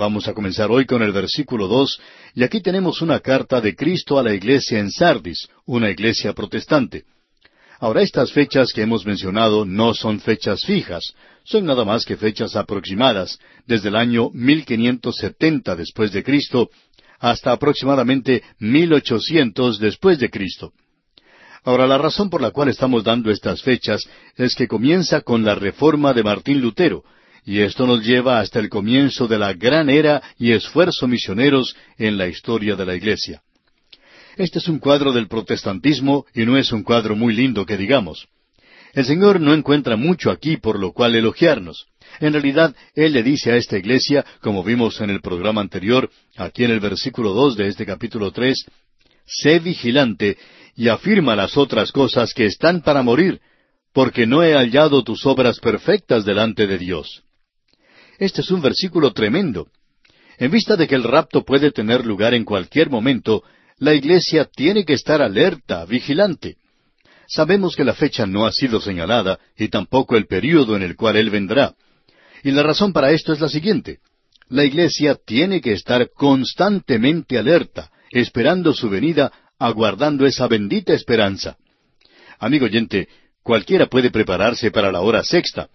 Vamos a comenzar hoy con el versículo dos, y aquí tenemos una carta de Cristo a la iglesia en Sardis, una iglesia protestante. Ahora, estas fechas que hemos mencionado no son fechas fijas, son nada más que fechas aproximadas, desde el año 1570 después de Cristo hasta aproximadamente 1800 después de Cristo. Ahora, la razón por la cual estamos dando estas fechas es que comienza con la reforma de Martín Lutero, y esto nos lleva hasta el comienzo de la gran era y esfuerzo misioneros en la historia de la Iglesia. Este es un cuadro del protestantismo y no es un cuadro muy lindo que digamos. El Señor no encuentra mucho aquí por lo cual elogiarnos. En realidad, Él le dice a esta iglesia, como vimos en el programa anterior, aquí en el versículo dos de este capítulo tres, sé vigilante y afirma las otras cosas que están para morir, porque no he hallado tus obras perfectas delante de Dios. Este es un versículo tremendo. En vista de que el rapto puede tener lugar en cualquier momento, la iglesia tiene que estar alerta, vigilante. Sabemos que la fecha no ha sido señalada y tampoco el período en el cual Él vendrá. Y la razón para esto es la siguiente. La iglesia tiene que estar constantemente alerta, esperando su venida, aguardando esa bendita esperanza. Amigo oyente, cualquiera puede prepararse para la hora sexta,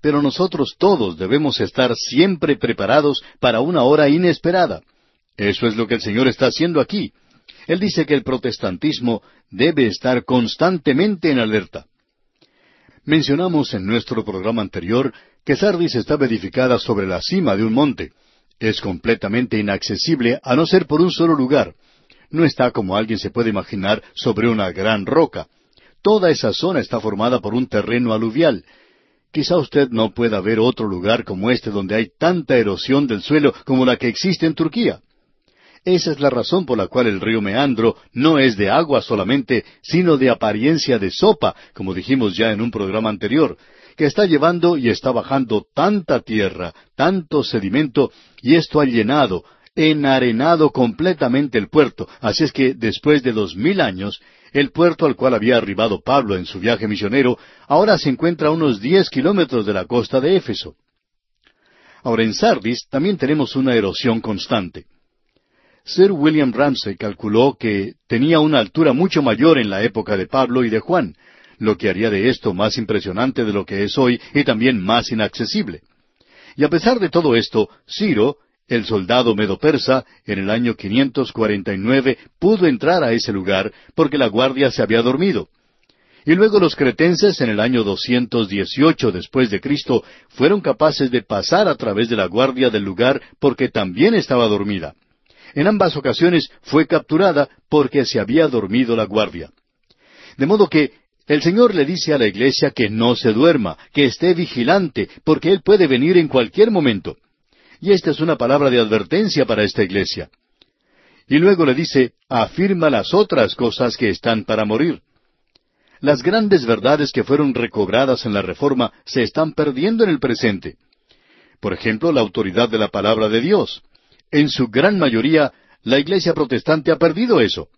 pero nosotros todos debemos estar siempre preparados para una hora inesperada. Eso es lo que el Señor está haciendo aquí. Él dice que el protestantismo debe estar constantemente en alerta. Mencionamos en nuestro programa anterior que Sardis estaba edificada sobre la cima de un monte. Es completamente inaccesible a no ser por un solo lugar. No está como alguien se puede imaginar sobre una gran roca. Toda esa zona está formada por un terreno aluvial. Quizá usted no pueda ver otro lugar como este donde hay tanta erosión del suelo como la que existe en Turquía. Esa es la razón por la cual el río Meandro no es de agua solamente, sino de apariencia de sopa, como dijimos ya en un programa anterior, que está llevando y está bajando tanta tierra, tanto sedimento, y esto ha llenado, enarenado completamente el puerto. Así es que después de dos mil años, el puerto al cual había arribado Pablo en su viaje misionero, ahora se encuentra a unos diez kilómetros de la costa de Éfeso. Ahora en Sardis también tenemos una erosión constante. Sir William Ramsay calculó que tenía una altura mucho mayor en la época de Pablo y de Juan, lo que haría de esto más impresionante de lo que es hoy y también más inaccesible. Y a pesar de todo esto, Ciro, el soldado medo-persa, en el año 549 pudo entrar a ese lugar porque la guardia se había dormido. Y luego los cretenses en el año 218 después de Cristo fueron capaces de pasar a través de la guardia del lugar porque también estaba dormida. En ambas ocasiones fue capturada porque se había dormido la guardia. De modo que el Señor le dice a la iglesia que no se duerma, que esté vigilante, porque Él puede venir en cualquier momento. Y esta es una palabra de advertencia para esta iglesia. Y luego le dice, afirma las otras cosas que están para morir. Las grandes verdades que fueron recobradas en la Reforma se están perdiendo en el presente. Por ejemplo, la autoridad de la palabra de Dios. En su gran mayoría, la Iglesia protestante ha perdido eso.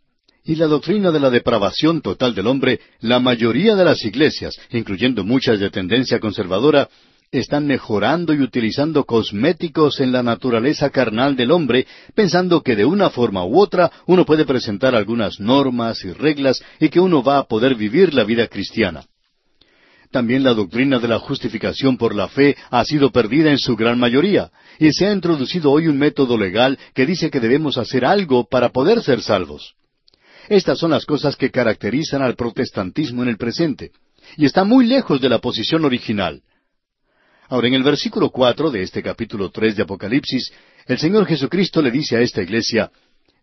Y la doctrina de la depravación total del hombre, la mayoría de las iglesias, incluyendo muchas de tendencia conservadora, están mejorando y utilizando cosméticos en la naturaleza carnal del hombre, pensando que de una forma u otra uno puede presentar algunas normas y reglas y que uno va a poder vivir la vida cristiana. También la doctrina de la justificación por la fe ha sido perdida en su gran mayoría, y se ha introducido hoy un método legal que dice que debemos hacer algo para poder ser salvos. Estas son las cosas que caracterizan al protestantismo en el presente, y está muy lejos de la posición original. Ahora, en el versículo cuatro de este capítulo tres de Apocalipsis, el Señor Jesucristo le dice a esta iglesia,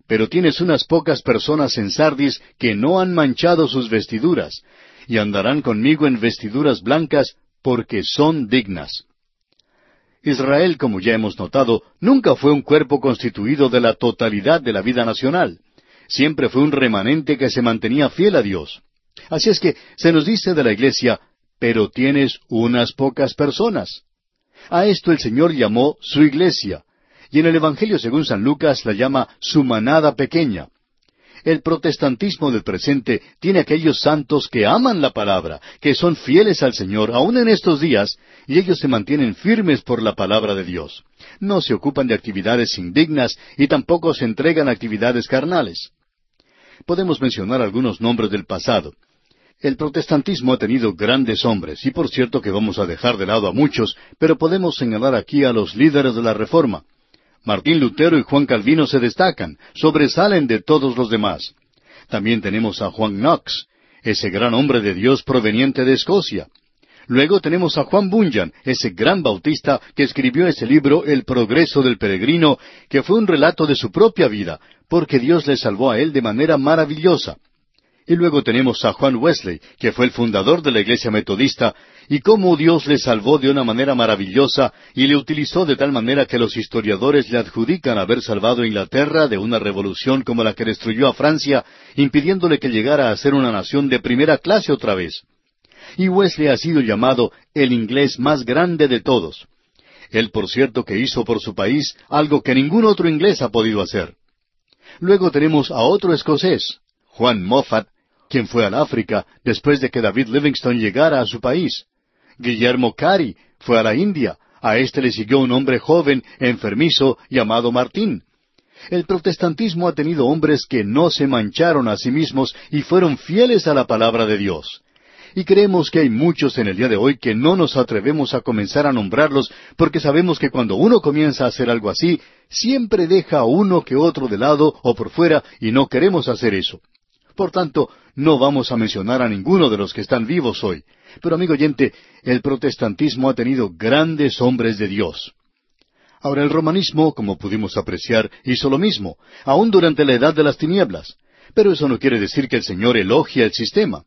Pero tienes unas pocas personas en Sardis que no han manchado sus vestiduras, y andarán conmigo en vestiduras blancas, porque son dignas. Israel, como ya hemos notado, nunca fue un cuerpo constituido de la totalidad de la vida nacional. Siempre fue un remanente que se mantenía fiel a Dios. Así es que se nos dice de la iglesia, pero tienes unas pocas personas. A esto el Señor llamó su iglesia, y en el Evangelio según San Lucas la llama su manada pequeña. El protestantismo del presente tiene aquellos santos que aman la palabra, que son fieles al Señor aun en estos días, y ellos se mantienen firmes por la palabra de Dios. No se ocupan de actividades indignas y tampoco se entregan a actividades carnales. Podemos mencionar algunos nombres del pasado. El protestantismo ha tenido grandes hombres, y por cierto que vamos a dejar de lado a muchos, pero podemos señalar aquí a los líderes de la Reforma. Martín Lutero y Juan Calvino se destacan, sobresalen de todos los demás. También tenemos a Juan Knox, ese gran hombre de Dios proveniente de Escocia. Luego tenemos a Juan Bunyan, ese gran bautista que escribió ese libro El progreso del peregrino, que fue un relato de su propia vida, porque Dios le salvó a él de manera maravillosa. Y luego tenemos a Juan Wesley, que fue el fundador de la Iglesia Metodista, y cómo Dios le salvó de una manera maravillosa y le utilizó de tal manera que los historiadores le adjudican haber salvado a Inglaterra de una revolución como la que destruyó a Francia, impidiéndole que llegara a ser una nación de primera clase otra vez. Y Wesley ha sido llamado el inglés más grande de todos. Él, por cierto, que hizo por su país algo que ningún otro inglés ha podido hacer. Luego tenemos a otro escocés, Juan Moffat, quien fue al África después de que David Livingstone llegara a su país. Guillermo Cari fue a la India. A éste le siguió un hombre joven, enfermizo, llamado Martín. El protestantismo ha tenido hombres que no se mancharon a sí mismos y fueron fieles a la palabra de Dios. Y creemos que hay muchos en el día de hoy que no nos atrevemos a comenzar a nombrarlos porque sabemos que cuando uno comienza a hacer algo así, siempre deja a uno que otro de lado o por fuera y no queremos hacer eso. Por tanto, no vamos a mencionar a ninguno de los que están vivos hoy. Pero amigo oyente, el protestantismo ha tenido grandes hombres de Dios. Ahora el romanismo, como pudimos apreciar, hizo lo mismo, aún durante la edad de las tinieblas. Pero eso no quiere decir que el Señor elogia el sistema.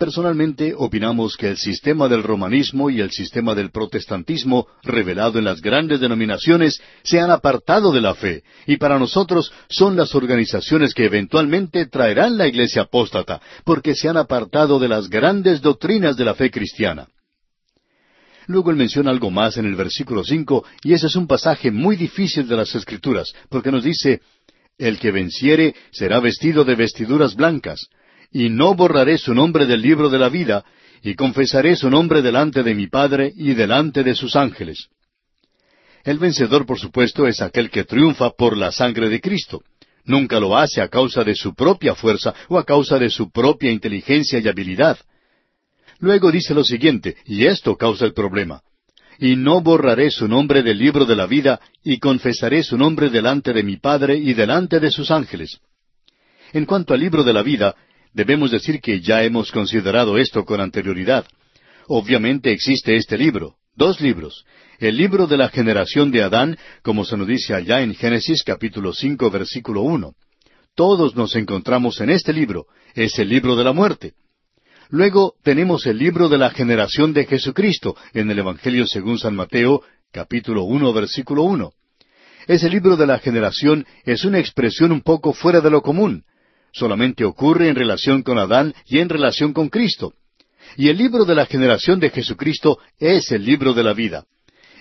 Personalmente opinamos que el sistema del romanismo y el sistema del protestantismo revelado en las grandes denominaciones se han apartado de la fe y para nosotros son las organizaciones que eventualmente traerán la iglesia apóstata porque se han apartado de las grandes doctrinas de la fe cristiana. Luego él menciona algo más en el versículo cinco, y ese es un pasaje muy difícil de las Escrituras, porque nos dice, El que venciere será vestido de vestiduras blancas, y no borraré su nombre del libro de la vida, y confesaré su nombre delante de mi Padre y delante de sus ángeles. El vencedor, por supuesto, es aquel que triunfa por la sangre de Cristo. Nunca lo hace a causa de su propia fuerza o a causa de su propia inteligencia y habilidad. Luego dice lo siguiente, y esto causa el problema. Y no borraré su nombre del libro de la vida, y confesaré su nombre delante de mi Padre y delante de sus ángeles. En cuanto al libro de la vida, Debemos decir que ya hemos considerado esto con anterioridad. Obviamente existe este libro, dos libros. El libro de la generación de Adán, como se nos dice allá en Génesis capítulo cinco versículo uno. Todos nos encontramos en este libro, es el libro de la muerte. Luego tenemos el libro de la generación de Jesucristo en el Evangelio según San Mateo, capítulo uno, versículo uno. Ese libro de la generación es una expresión un poco fuera de lo común solamente ocurre en relación con Adán y en relación con Cristo. Y el libro de la generación de Jesucristo es el libro de la vida.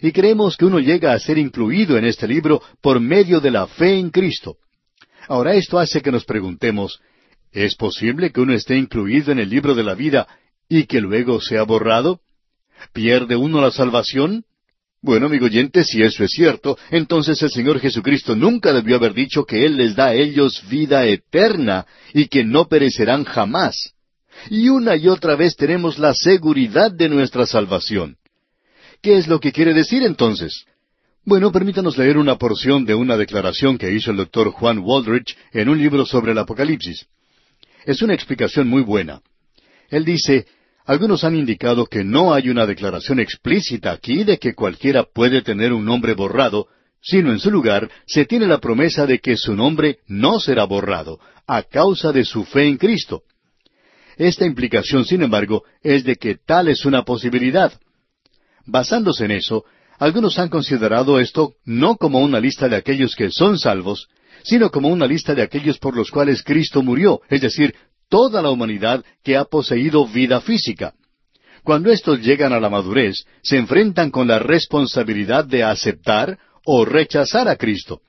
Y creemos que uno llega a ser incluido en este libro por medio de la fe en Cristo. Ahora esto hace que nos preguntemos, ¿es posible que uno esté incluido en el libro de la vida y que luego sea borrado? ¿Pierde uno la salvación? Bueno, amigo oyente, si eso es cierto, entonces el Señor Jesucristo nunca debió haber dicho que Él les da a ellos vida eterna y que no perecerán jamás. Y una y otra vez tenemos la seguridad de nuestra salvación. ¿Qué es lo que quiere decir entonces? Bueno, permítanos leer una porción de una declaración que hizo el doctor Juan Waldrich en un libro sobre el Apocalipsis. Es una explicación muy buena. Él dice, algunos han indicado que no hay una declaración explícita aquí de que cualquiera puede tener un nombre borrado, sino en su lugar se tiene la promesa de que su nombre no será borrado, a causa de su fe en Cristo. Esta implicación, sin embargo, es de que tal es una posibilidad. Basándose en eso, algunos han considerado esto no como una lista de aquellos que son salvos, sino como una lista de aquellos por los cuales Cristo murió, es decir, toda la humanidad que ha poseído vida física. Cuando estos llegan a la madurez, se enfrentan con la responsabilidad de aceptar o rechazar a Cristo.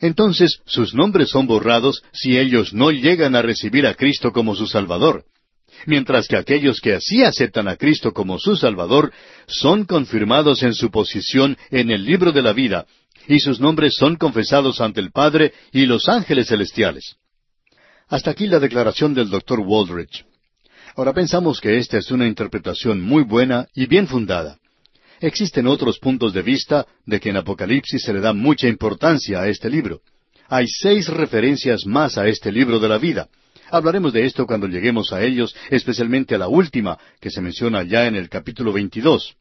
entonces sus nombres son borrados si ellos no llegan a recibir a Cristo como su Salvador. Mientras que aquellos que así aceptan a Cristo como su Salvador son confirmados en su posición en el libro de la vida, y sus nombres son confesados ante el Padre y los ángeles celestiales. Hasta aquí la declaración del Dr. Waldridge. Ahora pensamos que esta es una interpretación muy buena y bien fundada. Existen otros puntos de vista de que en Apocalipsis se le da mucha importancia a este libro. Hay seis referencias más a este libro de la vida. Hablaremos de esto cuando lleguemos a ellos, especialmente a la última, que se menciona ya en el capítulo 22.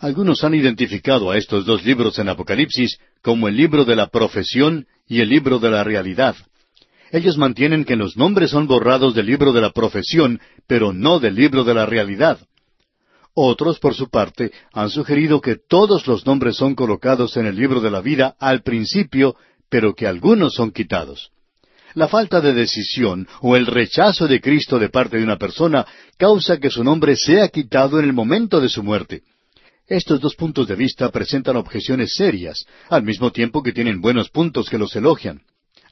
Algunos han identificado a estos dos libros en Apocalipsis como el libro de la profesión y el libro de la realidad. Ellos mantienen que los nombres son borrados del libro de la profesión, pero no del libro de la realidad. Otros, por su parte, han sugerido que todos los nombres son colocados en el libro de la vida al principio, pero que algunos son quitados. La falta de decisión o el rechazo de Cristo de parte de una persona causa que su nombre sea quitado en el momento de su muerte. Estos dos puntos de vista presentan objeciones serias, al mismo tiempo que tienen buenos puntos que los elogian.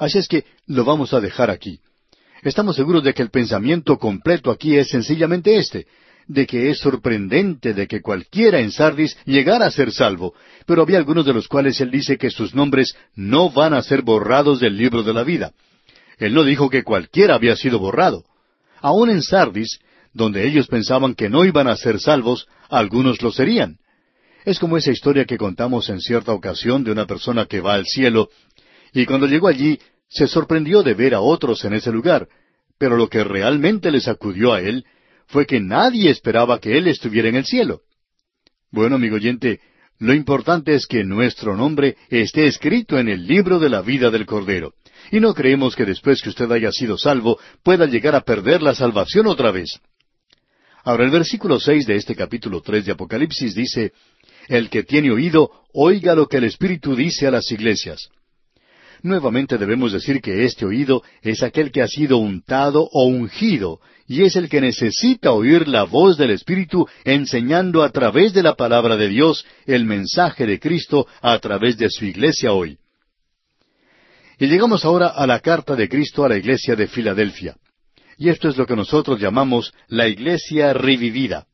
Así es que lo vamos a dejar aquí. Estamos seguros de que el pensamiento completo aquí es sencillamente este, de que es sorprendente de que cualquiera en Sardis llegara a ser salvo, pero había algunos de los cuales él dice que sus nombres no van a ser borrados del libro de la vida. Él no dijo que cualquiera había sido borrado. Aún en Sardis, donde ellos pensaban que no iban a ser salvos, algunos lo serían. Es como esa historia que contamos en cierta ocasión de una persona que va al cielo, y cuando llegó allí se sorprendió de ver a otros en ese lugar, pero lo que realmente le sacudió a él fue que nadie esperaba que Él estuviera en el cielo. Bueno, amigo oyente, lo importante es que nuestro nombre esté escrito en el libro de la vida del Cordero. Y no creemos que después que usted haya sido salvo pueda llegar a perder la salvación otra vez. Ahora el versículo seis de este capítulo tres de Apocalipsis dice El que tiene oído, oiga lo que el Espíritu dice a las iglesias. Nuevamente debemos decir que este oído es aquel que ha sido untado o ungido, y es el que necesita oír la voz del Espíritu enseñando a través de la palabra de Dios el mensaje de Cristo a través de su iglesia hoy. Y llegamos ahora a la carta de Cristo a la iglesia de Filadelfia. Y esto es lo que nosotros llamamos la iglesia revivida.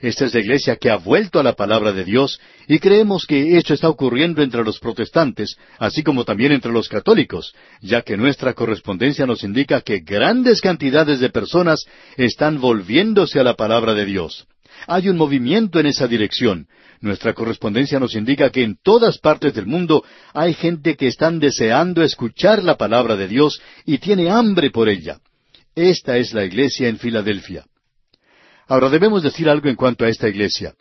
Esta es la iglesia que ha vuelto a la palabra de Dios y creemos que esto está ocurriendo entre los protestantes, así como también entre los católicos, ya que nuestra correspondencia nos indica que grandes cantidades de personas están volviéndose a la palabra de Dios. Hay un movimiento en esa dirección. Nuestra correspondencia nos indica que en todas partes del mundo hay gente que están deseando escuchar la palabra de Dios y tiene hambre por ella. Esta es la iglesia en Filadelfia. Ahora debemos decir algo en cuanto a esta iglesia.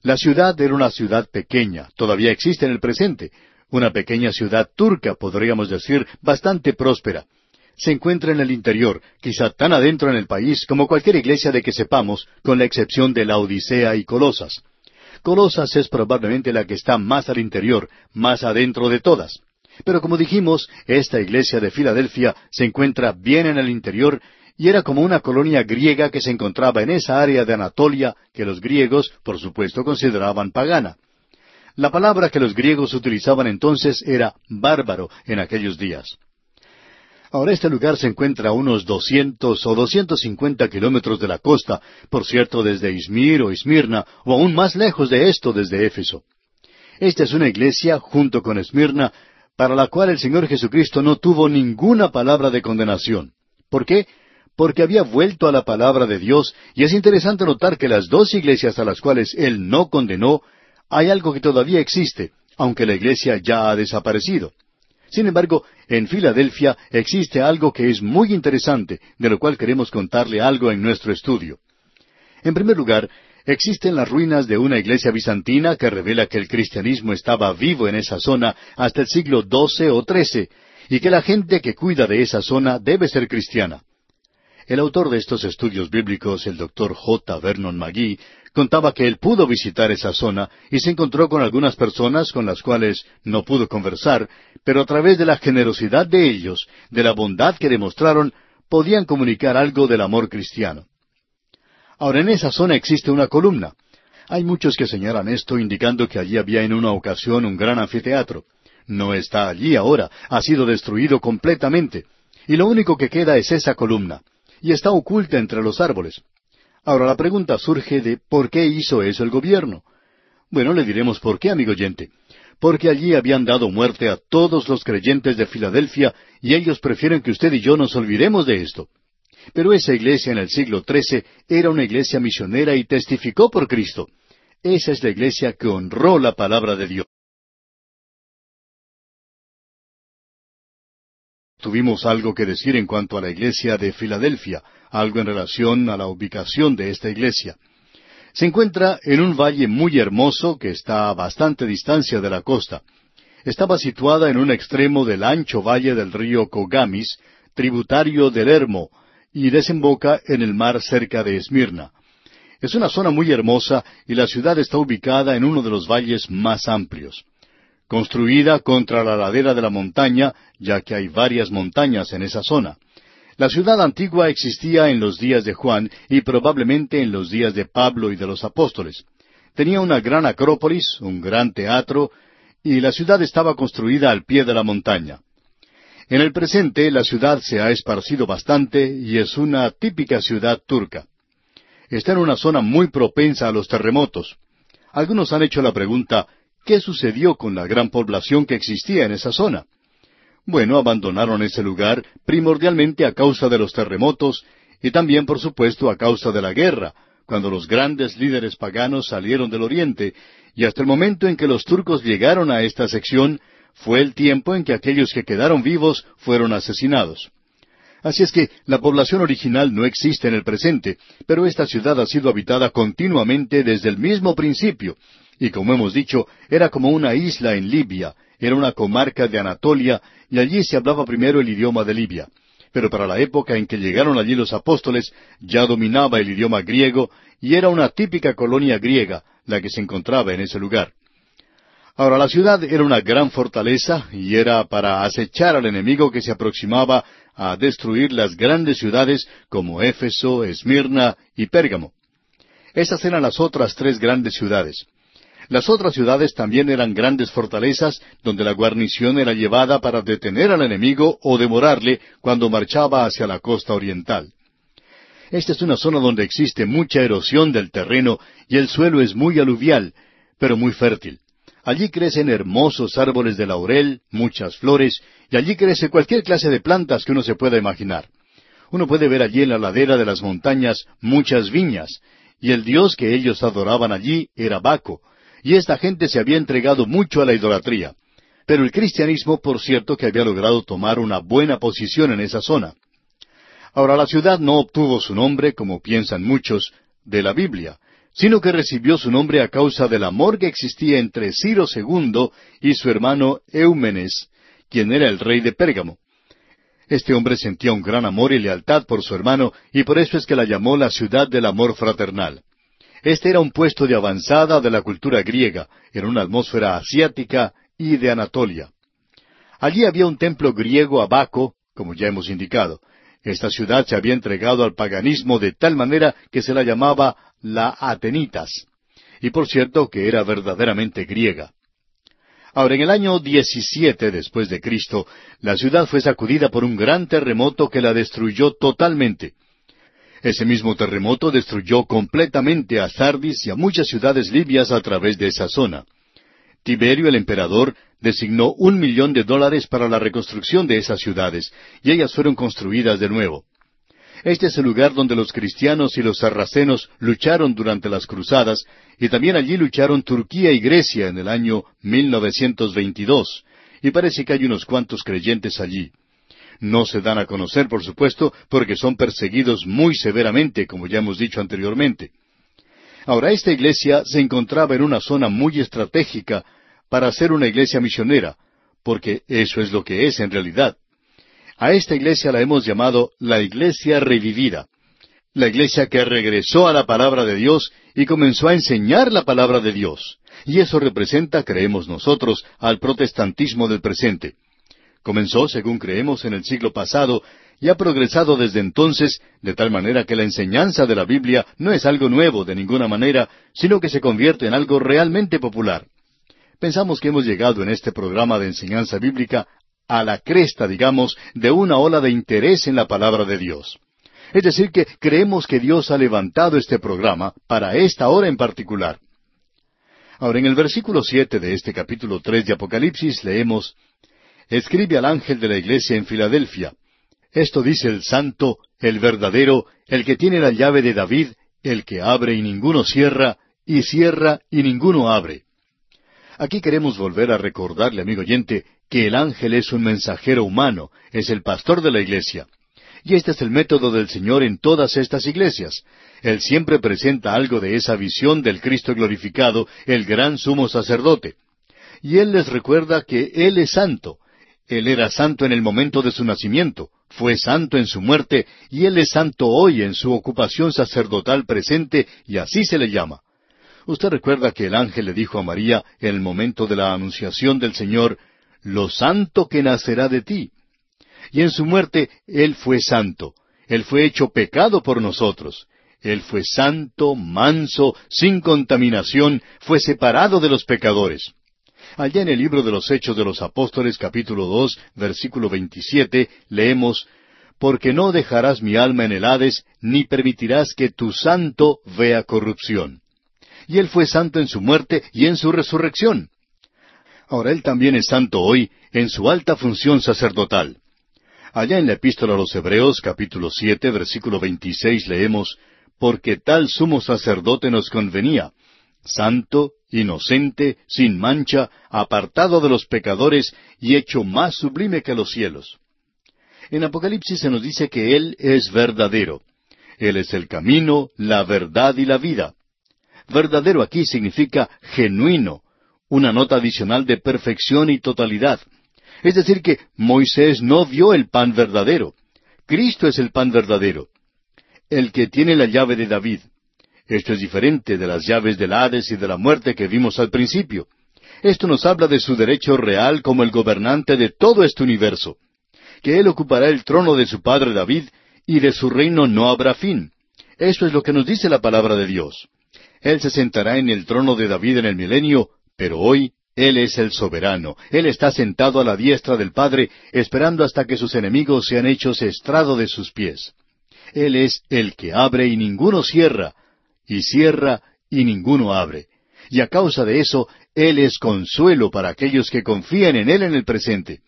La ciudad era una ciudad pequeña, todavía existe en el presente, una pequeña ciudad turca, podríamos decir, bastante próspera. Se encuentra en el interior, quizá tan adentro en el país como cualquier iglesia de que sepamos, con la excepción de la Odisea y Colosas. Colosas es probablemente la que está más al interior, más adentro de todas. Pero como dijimos, esta iglesia de Filadelfia se encuentra bien en el interior y era como una colonia griega que se encontraba en esa área de Anatolia que los griegos, por supuesto, consideraban pagana. La palabra que los griegos utilizaban entonces era bárbaro en aquellos días. Ahora este lugar se encuentra a unos doscientos o doscientos cincuenta kilómetros de la costa, por cierto desde Izmir o Esmirna, o aún más lejos de esto desde Éfeso. Esta es una iglesia, junto con Esmirna, para la cual el Señor Jesucristo no tuvo ninguna palabra de condenación. ¿Por qué? Porque había vuelto a la palabra de Dios, y es interesante notar que las dos iglesias a las cuales él no condenó, hay algo que todavía existe, aunque la iglesia ya ha desaparecido. Sin embargo, en Filadelfia existe algo que es muy interesante, de lo cual queremos contarle algo en nuestro estudio. En primer lugar, existen las ruinas de una iglesia bizantina que revela que el cristianismo estaba vivo en esa zona hasta el siglo XII o XIII, y que la gente que cuida de esa zona debe ser cristiana. El autor de estos estudios bíblicos, el doctor J. Vernon McGee, contaba que él pudo visitar esa zona y se encontró con algunas personas con las cuales no pudo conversar, pero a través de la generosidad de ellos, de la bondad que demostraron, podían comunicar algo del amor cristiano. Ahora en esa zona existe una columna. Hay muchos que señalan esto indicando que allí había en una ocasión un gran anfiteatro. no está allí ahora, ha sido destruido completamente, y lo único que queda es esa columna, y está oculta entre los árboles. Ahora la pregunta surge de ¿por qué hizo eso el gobierno? Bueno, le diremos por qué, amigo oyente. Porque allí habían dado muerte a todos los creyentes de Filadelfia y ellos prefieren que usted y yo nos olvidemos de esto. Pero esa iglesia en el siglo XIII era una iglesia misionera y testificó por Cristo. Esa es la iglesia que honró la palabra de Dios. Tuvimos algo que decir en cuanto a la iglesia de Filadelfia, algo en relación a la ubicación de esta iglesia. Se encuentra en un valle muy hermoso que está a bastante distancia de la costa. Estaba situada en un extremo del ancho valle del río Cogamis, tributario del Hermo, y desemboca en el mar cerca de Esmirna. Es una zona muy hermosa y la ciudad está ubicada en uno de los valles más amplios construida contra la ladera de la montaña, ya que hay varias montañas en esa zona. La ciudad antigua existía en los días de Juan y probablemente en los días de Pablo y de los apóstoles. Tenía una gran acrópolis, un gran teatro, y la ciudad estaba construida al pie de la montaña. En el presente la ciudad se ha esparcido bastante y es una típica ciudad turca. Está en una zona muy propensa a los terremotos. Algunos han hecho la pregunta, ¿Qué sucedió con la gran población que existía en esa zona? Bueno, abandonaron ese lugar primordialmente a causa de los terremotos y también, por supuesto, a causa de la guerra, cuando los grandes líderes paganos salieron del oriente, y hasta el momento en que los turcos llegaron a esta sección, fue el tiempo en que aquellos que quedaron vivos fueron asesinados. Así es que la población original no existe en el presente, pero esta ciudad ha sido habitada continuamente desde el mismo principio, y como hemos dicho, era como una isla en Libia, era una comarca de Anatolia, y allí se hablaba primero el idioma de Libia. Pero para la época en que llegaron allí los apóstoles, ya dominaba el idioma griego, y era una típica colonia griega la que se encontraba en ese lugar. Ahora, la ciudad era una gran fortaleza y era para acechar al enemigo que se aproximaba a destruir las grandes ciudades como Éfeso, Esmirna y Pérgamo. Esas eran las otras tres grandes ciudades. Las otras ciudades también eran grandes fortalezas donde la guarnición era llevada para detener al enemigo o demorarle cuando marchaba hacia la costa oriental. Esta es una zona donde existe mucha erosión del terreno y el suelo es muy aluvial, pero muy fértil. Allí crecen hermosos árboles de laurel, muchas flores, y allí crece cualquier clase de plantas que uno se pueda imaginar. Uno puede ver allí en la ladera de las montañas muchas viñas, y el dios que ellos adoraban allí era Baco, y esta gente se había entregado mucho a la idolatría. Pero el cristianismo, por cierto, que había logrado tomar una buena posición en esa zona. Ahora la ciudad no obtuvo su nombre, como piensan muchos, de la Biblia, sino que recibió su nombre a causa del amor que existía entre Ciro II y su hermano Eumenes, quien era el rey de Pérgamo. Este hombre sentía un gran amor y lealtad por su hermano, y por eso es que la llamó la ciudad del amor fraternal. Este era un puesto de avanzada de la cultura griega, en una atmósfera asiática y de Anatolia. Allí había un templo griego a Baco, como ya hemos indicado. Esta ciudad se había entregado al paganismo de tal manera que se la llamaba la Atenitas. Y por cierto que era verdaderamente griega. Ahora, en el año 17 después de Cristo, la ciudad fue sacudida por un gran terremoto que la destruyó totalmente. Ese mismo terremoto destruyó completamente a Sardis y a muchas ciudades libias a través de esa zona. Tiberio el emperador designó un millón de dólares para la reconstrucción de esas ciudades, y ellas fueron construidas de nuevo. Este es el lugar donde los cristianos y los sarracenos lucharon durante las cruzadas, y también allí lucharon Turquía y Grecia en el año 1922, y parece que hay unos cuantos creyentes allí. No se dan a conocer, por supuesto, porque son perseguidos muy severamente, como ya hemos dicho anteriormente. Ahora, esta iglesia se encontraba en una zona muy estratégica para ser una iglesia misionera, porque eso es lo que es en realidad. A esta iglesia la hemos llamado la iglesia revivida, la iglesia que regresó a la palabra de Dios y comenzó a enseñar la palabra de Dios. Y eso representa, creemos nosotros, al protestantismo del presente. Comenzó, según creemos, en el siglo pasado y ha progresado desde entonces de tal manera que la enseñanza de la Biblia no es algo nuevo de ninguna manera, sino que se convierte en algo realmente popular. Pensamos que hemos llegado en este programa de enseñanza bíblica a la cresta, digamos, de una ola de interés en la palabra de Dios. Es decir, que creemos que Dios ha levantado este programa para esta hora en particular. Ahora, en el versículo siete de este capítulo tres de Apocalipsis leemos Escribe al ángel de la iglesia en Filadelfia. Esto dice el santo, el verdadero, el que tiene la llave de David, el que abre y ninguno cierra, y cierra y ninguno abre. Aquí queremos volver a recordarle, amigo oyente, que el ángel es un mensajero humano, es el pastor de la iglesia. Y este es el método del Señor en todas estas iglesias. Él siempre presenta algo de esa visión del Cristo glorificado, el gran sumo sacerdote. Y Él les recuerda que Él es santo. Él era santo en el momento de su nacimiento, fue santo en su muerte, y Él es santo hoy en su ocupación sacerdotal presente, y así se le llama. Usted recuerda que el ángel le dijo a María en el momento de la anunciación del Señor, Lo santo que nacerá de ti y en su muerte Él fue santo. Él fue hecho pecado por nosotros. Él fue santo, manso, sin contaminación, fue separado de los pecadores. Allá en el libro de los Hechos de los Apóstoles capítulo dos, versículo veintisiete, leemos Porque no dejarás mi alma en el Hades, ni permitirás que tu santo vea corrupción. Y Él fue santo en su muerte y en su resurrección. Ahora Él también es santo hoy en su alta función sacerdotal. Allá en la epístola a los Hebreos capítulo siete versículo veintiséis leemos, Porque tal sumo sacerdote nos convenía, santo, inocente, sin mancha, apartado de los pecadores y hecho más sublime que los cielos. En Apocalipsis se nos dice que Él es verdadero. Él es el camino, la verdad y la vida. Verdadero aquí significa genuino, una nota adicional de perfección y totalidad. Es decir, que Moisés no vio el pan verdadero. Cristo es el pan verdadero. El que tiene la llave de David. Esto es diferente de las llaves del Hades y de la muerte que vimos al principio. Esto nos habla de su derecho real como el gobernante de todo este universo, que él ocupará el trono de su padre David y de su reino no habrá fin. Esto es lo que nos dice la palabra de Dios. Él se sentará en el trono de David en el milenio, pero hoy él es el soberano. Él está sentado a la diestra del Padre, esperando hasta que sus enemigos sean hechos estrado de sus pies. Él es el que abre y ninguno cierra, y cierra y ninguno abre. Y a causa de eso, Él es consuelo para aquellos que confían en Él en el presente.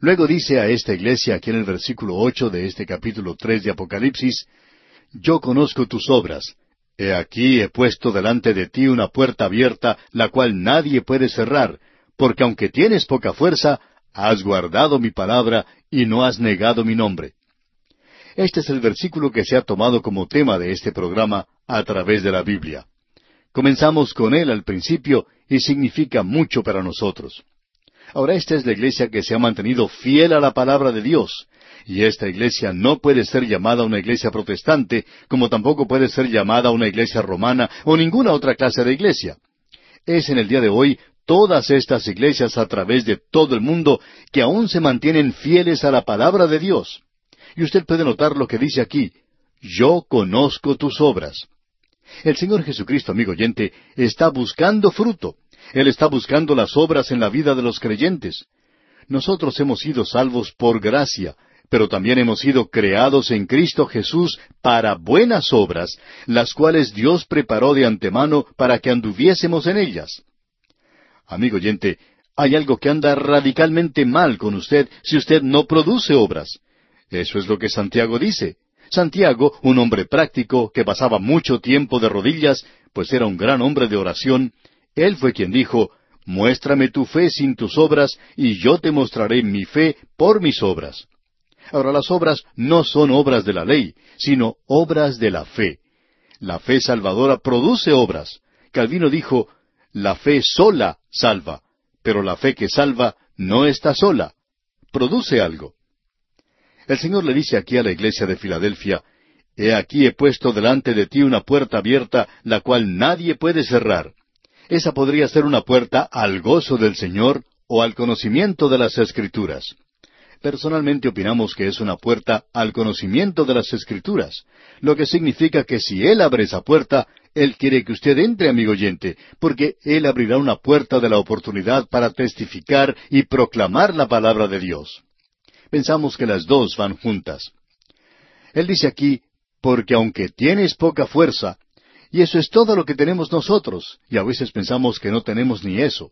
Luego dice a esta iglesia aquí en el versículo ocho de este capítulo tres de Apocalipsis, Yo conozco tus obras, He aquí he puesto delante de ti una puerta abierta, la cual nadie puede cerrar, porque aunque tienes poca fuerza, has guardado mi palabra y no has negado mi nombre. Este es el versículo que se ha tomado como tema de este programa a través de la Biblia. Comenzamos con él al principio y significa mucho para nosotros. Ahora esta es la iglesia que se ha mantenido fiel a la palabra de Dios, y esta iglesia no puede ser llamada una iglesia protestante, como tampoco puede ser llamada una iglesia romana o ninguna otra clase de iglesia. Es en el día de hoy todas estas iglesias a través de todo el mundo que aún se mantienen fieles a la palabra de Dios. Y usted puede notar lo que dice aquí, yo conozco tus obras. El Señor Jesucristo, amigo oyente, está buscando fruto. Él está buscando las obras en la vida de los creyentes. Nosotros hemos sido salvos por gracia, pero también hemos sido creados en Cristo Jesús para buenas obras, las cuales Dios preparó de antemano para que anduviésemos en ellas. Amigo oyente, hay algo que anda radicalmente mal con usted si usted no produce obras. Eso es lo que Santiago dice. Santiago, un hombre práctico que pasaba mucho tiempo de rodillas, pues era un gran hombre de oración, él fue quien dijo, Muéstrame tu fe sin tus obras, y yo te mostraré mi fe por mis obras. Ahora las obras no son obras de la ley, sino obras de la fe. La fe salvadora produce obras. Calvino dijo, la fe sola salva, pero la fe que salva no está sola, produce algo. El Señor le dice aquí a la iglesia de Filadelfia, He aquí he puesto delante de ti una puerta abierta, la cual nadie puede cerrar. Esa podría ser una puerta al gozo del Señor o al conocimiento de las Escrituras. Personalmente opinamos que es una puerta al conocimiento de las Escrituras, lo que significa que si Él abre esa puerta, Él quiere que usted entre, amigo oyente, porque Él abrirá una puerta de la oportunidad para testificar y proclamar la palabra de Dios. Pensamos que las dos van juntas. Él dice aquí, porque aunque tienes poca fuerza, y eso es todo lo que tenemos nosotros, y a veces pensamos que no tenemos ni eso.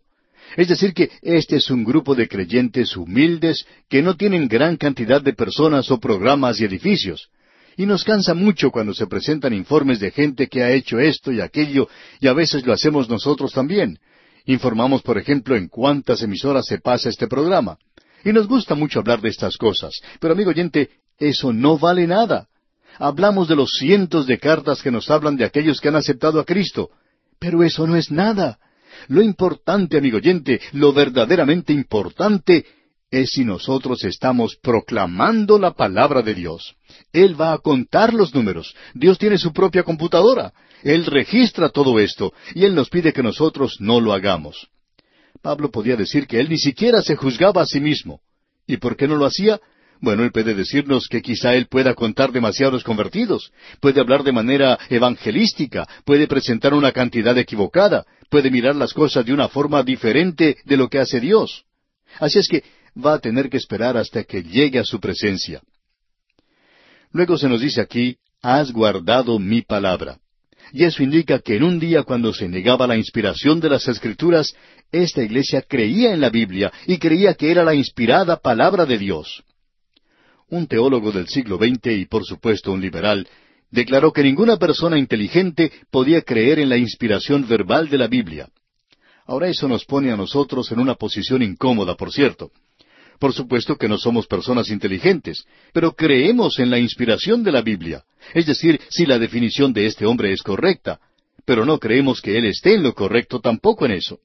Es decir, que este es un grupo de creyentes humildes que no tienen gran cantidad de personas o programas y edificios. Y nos cansa mucho cuando se presentan informes de gente que ha hecho esto y aquello, y a veces lo hacemos nosotros también. Informamos, por ejemplo, en cuántas emisoras se pasa este programa. Y nos gusta mucho hablar de estas cosas. Pero, amigo oyente, eso no vale nada. Hablamos de los cientos de cartas que nos hablan de aquellos que han aceptado a Cristo. Pero eso no es nada. Lo importante, amigo oyente, lo verdaderamente importante es si nosotros estamos proclamando la palabra de Dios. Él va a contar los números. Dios tiene su propia computadora. Él registra todo esto y Él nos pide que nosotros no lo hagamos. Pablo podía decir que él ni siquiera se juzgaba a sí mismo. ¿Y por qué no lo hacía? Bueno, él puede decirnos que quizá él pueda contar demasiados convertidos, puede hablar de manera evangelística, puede presentar una cantidad equivocada, puede mirar las cosas de una forma diferente de lo que hace Dios. Así es que va a tener que esperar hasta que llegue a su presencia. Luego se nos dice aquí, has guardado mi palabra. Y eso indica que en un día cuando se negaba la inspiración de las Escrituras, esta iglesia creía en la Biblia y creía que era la inspirada palabra de Dios. Un teólogo del siglo XX y por supuesto un liberal declaró que ninguna persona inteligente podía creer en la inspiración verbal de la Biblia. Ahora eso nos pone a nosotros en una posición incómoda, por cierto. Por supuesto que no somos personas inteligentes, pero creemos en la inspiración de la Biblia, es decir, si la definición de este hombre es correcta, pero no creemos que él esté en lo correcto tampoco en eso.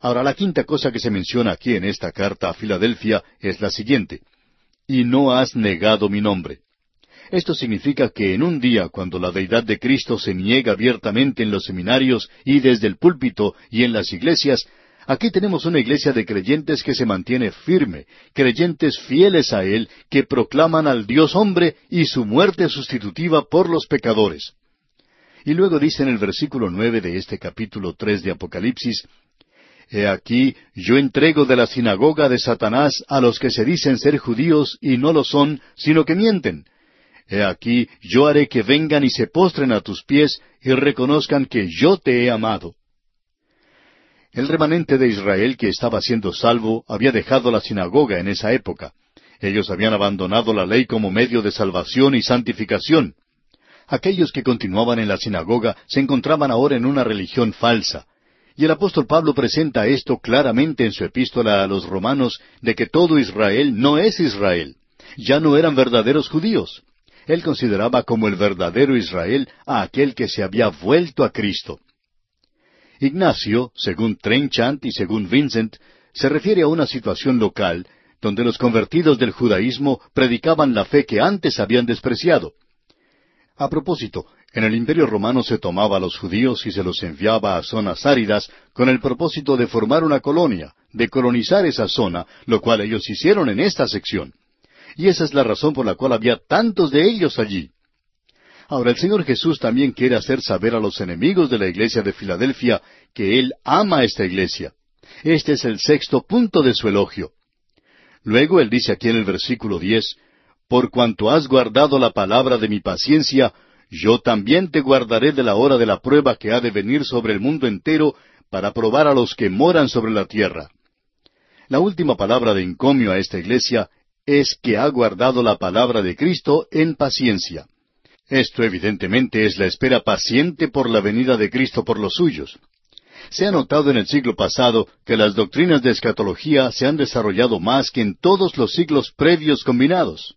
Ahora, la quinta cosa que se menciona aquí en esta carta a Filadelfia es la siguiente. Y no has negado mi nombre. Esto significa que en un día cuando la deidad de Cristo se niega abiertamente en los seminarios y desde el púlpito y en las iglesias, aquí tenemos una iglesia de creyentes que se mantiene firme, creyentes fieles a Él, que proclaman al Dios hombre y su muerte sustitutiva por los pecadores. Y luego dice en el versículo nueve de este capítulo tres de Apocalipsis, He aquí, yo entrego de la sinagoga de Satanás a los que se dicen ser judíos y no lo son, sino que mienten He aquí, yo haré que vengan y se postren a tus pies y reconozcan que yo te he amado. El remanente de Israel que estaba siendo salvo había dejado la sinagoga en esa época. Ellos habían abandonado la ley como medio de salvación y santificación. Aquellos que continuaban en la sinagoga se encontraban ahora en una religión falsa. Y el apóstol Pablo presenta esto claramente en su epístola a los romanos de que todo Israel no es Israel. Ya no eran verdaderos judíos él consideraba como el verdadero Israel a aquel que se había vuelto a Cristo. Ignacio, según Trenchant y según Vincent, se refiere a una situación local donde los convertidos del judaísmo predicaban la fe que antes habían despreciado. A propósito, en el Imperio romano se tomaba a los judíos y se los enviaba a zonas áridas con el propósito de formar una colonia, de colonizar esa zona, lo cual ellos hicieron en esta sección. Y esa es la razón por la cual había tantos de ellos allí. Ahora el Señor Jesús también quiere hacer saber a los enemigos de la iglesia de Filadelfia que Él ama esta iglesia. Este es el sexto punto de su elogio. Luego Él dice aquí en el versículo diez, Por cuanto has guardado la palabra de mi paciencia, yo también te guardaré de la hora de la prueba que ha de venir sobre el mundo entero para probar a los que moran sobre la tierra. La última palabra de encomio a esta iglesia es que ha guardado la palabra de Cristo en paciencia. Esto evidentemente es la espera paciente por la venida de Cristo por los suyos. Se ha notado en el siglo pasado que las doctrinas de escatología se han desarrollado más que en todos los siglos previos combinados.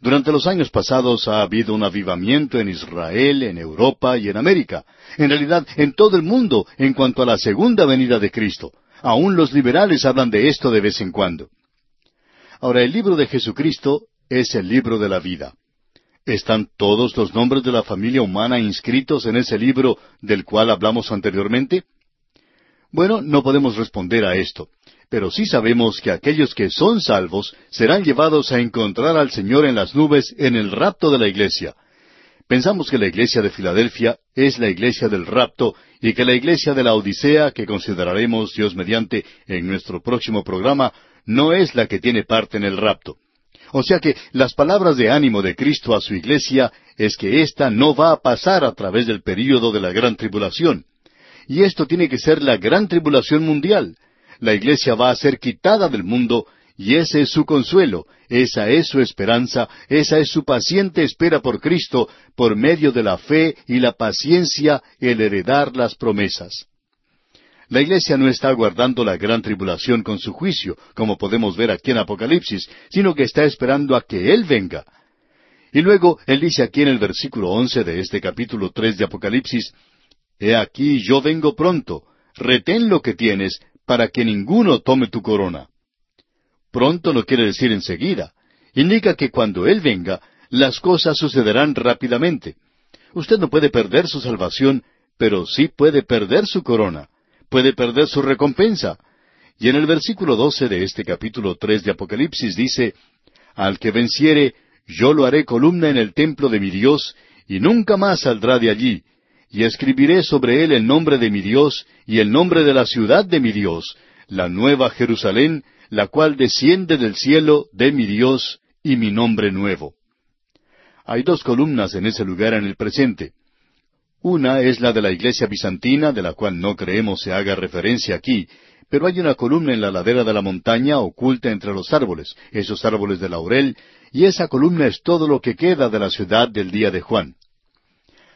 Durante los años pasados ha habido un avivamiento en Israel, en Europa y en América, en realidad en todo el mundo en cuanto a la segunda venida de Cristo. Aún los liberales hablan de esto de vez en cuando. Ahora, el libro de Jesucristo es el libro de la vida. ¿Están todos los nombres de la familia humana inscritos en ese libro del cual hablamos anteriormente? Bueno, no podemos responder a esto, pero sí sabemos que aquellos que son salvos serán llevados a encontrar al Señor en las nubes en el rapto de la iglesia. Pensamos que la iglesia de Filadelfia es la iglesia del rapto y que la iglesia de la Odisea, que consideraremos Dios mediante en nuestro próximo programa, no es la que tiene parte en el rapto. O sea que las palabras de ánimo de Cristo a su iglesia es que ésta no va a pasar a través del período de la gran tribulación. Y esto tiene que ser la gran tribulación mundial. La iglesia va a ser quitada del mundo y ese es su consuelo, esa es su esperanza, esa es su paciente espera por Cristo por medio de la fe y la paciencia el heredar las promesas. La iglesia no está aguardando la gran tribulación con su juicio, como podemos ver aquí en Apocalipsis, sino que está esperando a que Él venga. Y luego Él dice aquí en el versículo once de este capítulo tres de Apocalipsis, He aquí yo vengo pronto, retén lo que tienes, para que ninguno tome tu corona. Pronto no quiere decir enseguida. Indica que cuando Él venga, las cosas sucederán rápidamente. Usted no puede perder su salvación, pero sí puede perder su corona puede perder su recompensa. Y en el versículo doce de este capítulo tres de Apocalipsis dice, Al que venciere, yo lo haré columna en el templo de mi Dios, y nunca más saldrá de allí, y escribiré sobre él el nombre de mi Dios y el nombre de la ciudad de mi Dios, la nueva Jerusalén, la cual desciende del cielo de mi Dios y mi nombre nuevo. Hay dos columnas en ese lugar en el presente. Una es la de la iglesia bizantina, de la cual no creemos se haga referencia aquí, pero hay una columna en la ladera de la montaña oculta entre los árboles, esos árboles de laurel, y esa columna es todo lo que queda de la ciudad del día de Juan.